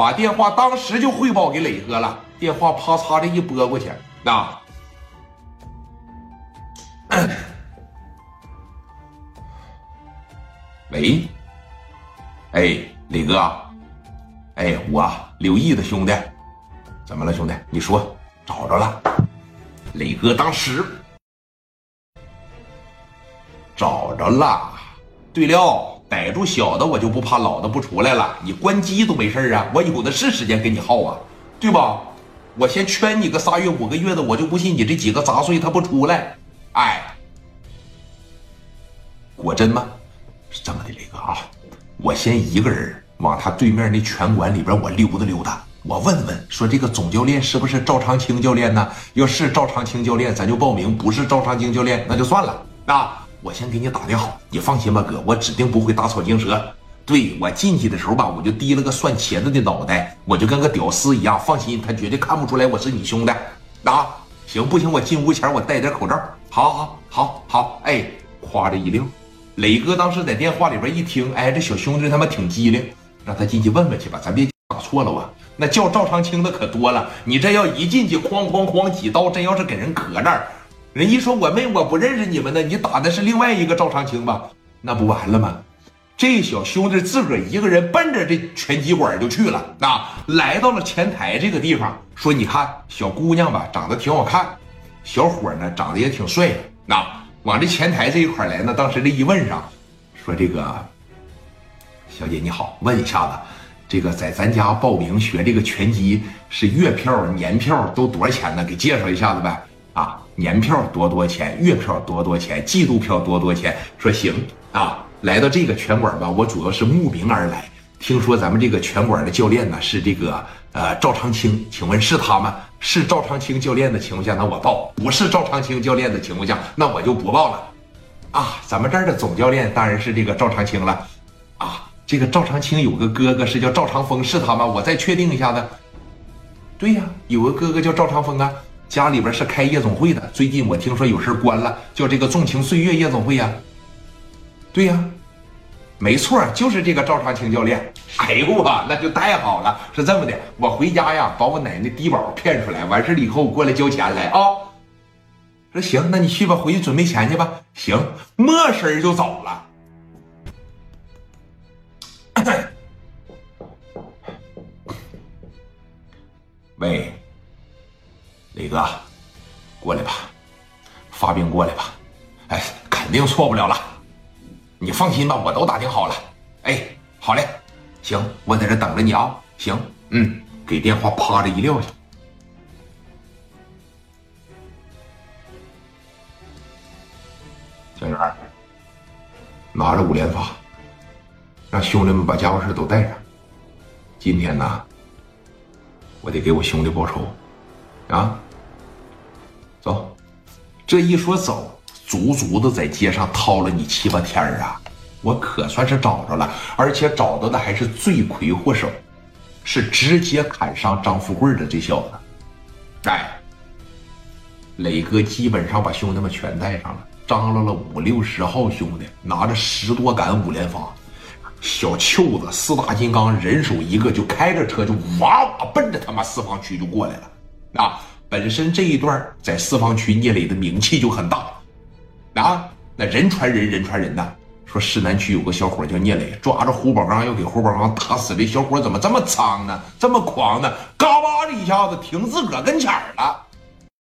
把电话当时就汇报给磊哥了。电话啪嚓的一拨过去，那，喂，哎，磊哥，哎，我刘毅的兄弟，怎么了，兄弟？你说找着了？磊哥当时找着了。对了，逮住小的我就不怕老的不出来了。你关机都没事啊，我有的是时间跟你耗啊，对吧？我先圈你个仨月五个月的，我就不信你这几个杂碎他不出来。哎，果真吗？是这么的，雷哥啊，我先一个人往他对面那拳馆里边我溜达溜达，我问问说这个总教练是不是赵长青教练呢？要是赵长青教练，咱就报名；不是赵长青教练，那就算了。那我先给你打点好，你放心吧，哥，我指定不会打草惊蛇。对我进去的时候吧，我就低了个蒜茄子的脑袋，我就跟个屌丝一样。放心，他绝对看不出来我是你兄弟。啊，行不行？我进屋前我戴点口罩。好好好好，哎，夸这一溜。磊哥当时在电话里边一听，哎，这小兄弟他妈挺机灵，让他进去问问去吧，咱别打错了啊。那叫赵长青的可多了，你这要一进去哐哐哐几刀，真要是给人磕那儿，人一说我没我不认识你们呢，你打的是另外一个赵长青吧？那不完了吗？这小兄弟自个儿一个人奔着这拳击馆就去了，啊，来到了前台这个地方，说：“你看，小姑娘吧，长得挺好看，小伙呢，长得也挺帅。那往这前台这一块来呢，当时这一问上，说这个小姐你好，问一下子，这个在咱家报名学这个拳击是月票、年票都多少钱呢？给介绍一下子呗。啊，年票多多钱，月票多多钱，季度票多多钱。说行啊。”来到这个拳馆吧，我主要是慕名而来。听说咱们这个拳馆的教练呢是这个呃赵长青，请问是他吗？是赵长青教练的情况下，那我报；不是赵长青教练的情况下，那我就不报了。啊，咱们这儿的总教练当然是这个赵长青了。啊，这个赵长青有个哥哥是叫赵长风，是他吗？我再确定一下子。对呀，有个哥哥叫赵长风啊，家里边是开夜总会的。最近我听说有事关了，叫这个纵情岁月夜总会呀。对呀，没错，就是这个赵长青教练。哎呦啊，那就太好了。是这么的，我回家呀，把我奶奶低保骗出来，完事了以后我过来交钱来啊。说行，那你去吧，回去准备钱去吧。行，没声就走了。喂，磊哥，过来吧，发兵过来吧。哎，肯定错不了了。你放心吧，我都打听好了。哎，好嘞，行，我在这等着你啊。行，嗯，给电话啪的一撂下。小袁，拿着五连发，让兄弟们把家伙事都带上。今天呢，我得给我兄弟报仇啊！走，这一说走。足足的在街上掏了你七八天啊！我可算是找着了，而且找到的还是罪魁祸首，是直接砍伤张富贵的这小子。哎，磊哥基本上把兄弟们全带上了，张罗了五六十号兄弟，拿着十多杆五连发，小舅子四大金刚人手一个，就开着车就哇哇奔着他妈四方区就过来了。啊，本身这一段在四方区聂磊的名气就很大。啊，那人传人，人传人呐。说市南区有个小伙叫聂磊，抓着胡宝刚要给胡宝刚打死。这小伙怎么这么脏呢？这么狂呢？嘎巴的一下子停自个跟前了。